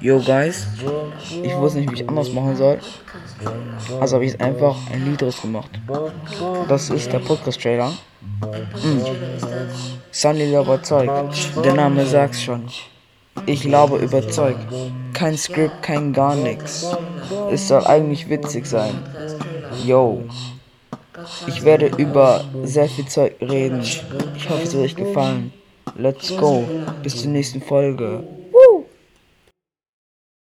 Yo guys, ich wusste nicht, wie ich anders machen soll. Also habe ich jetzt einfach ein Lied draus gemacht. Das ist der Podcast-Trailer. Mm. Sunny überzeugt. Der Name sagt's schon. Ich glaube überzeugt. Kein Skript, kein gar nichts. Es soll eigentlich witzig sein. Yo. Ich werde über sehr viel Zeug reden. Ich hoffe, es wird euch gefallen. Let's go. Bis zur nächsten Folge.